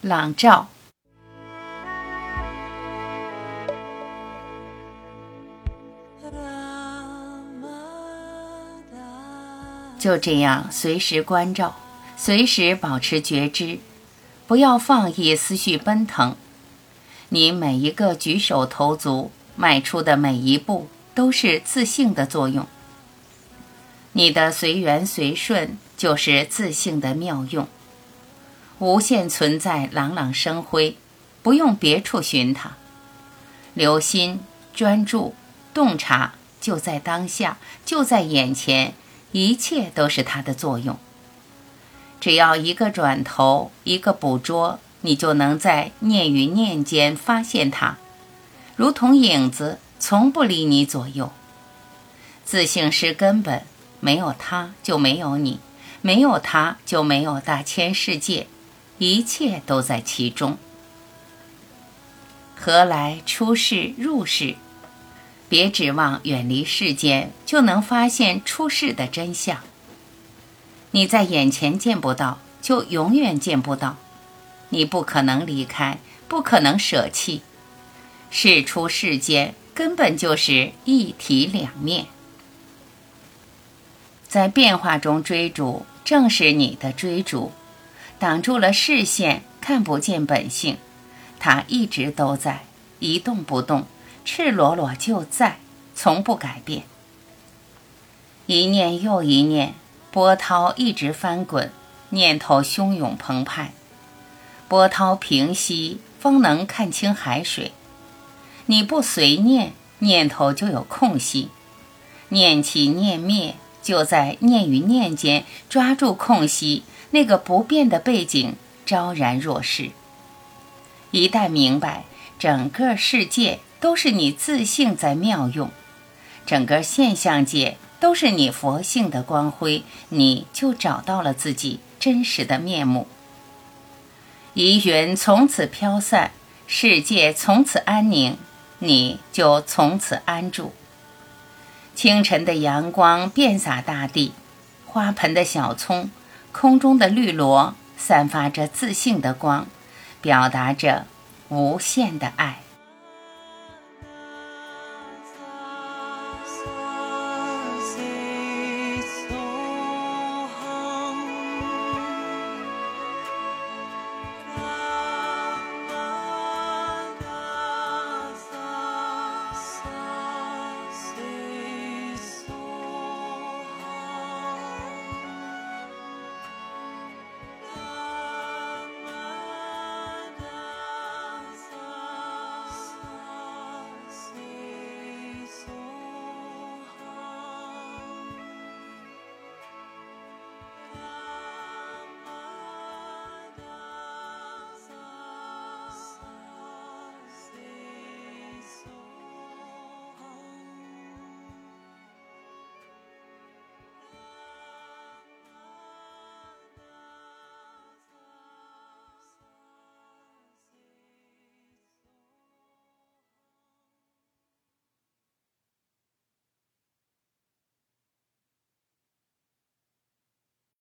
朗照。就这样，随时关照，随时保持觉知，不要放逸思绪奔腾。你每一个举手投足、迈出的每一步，都是自信的作用。你的随缘随顺，就是自信的妙用。无限存在，朗朗生辉，不用别处寻它。留心、专注、洞察，就在当下，就在眼前。一切都是它的作用。只要一个转头，一个捕捉，你就能在念与念间发现它，如同影子，从不离你左右。自性是根本，没有它就没有你，没有它就没有大千世界，一切都在其中。何来出世入世？别指望远离世间就能发现出世的真相。你在眼前见不到，就永远见不到。你不可能离开，不可能舍弃。事出世间根本就是一体两面，在变化中追逐，正是你的追逐，挡住了视线，看不见本性。它一直都在，一动不动。赤裸裸就在，从不改变。一念又一念，波涛一直翻滚，念头汹涌澎湃。波涛平息，方能看清海水。你不随念，念头就有空隙。念起念灭，就在念与念间抓住空隙，那个不变的背景昭然若市。一旦明白，整个世界。都是你自性在妙用，整个现象界都是你佛性的光辉，你就找到了自己真实的面目。疑云从此飘散，世界从此安宁，你就从此安住。清晨的阳光遍洒大地，花盆的小葱，空中的绿萝，散发着自信的光，表达着无限的爱。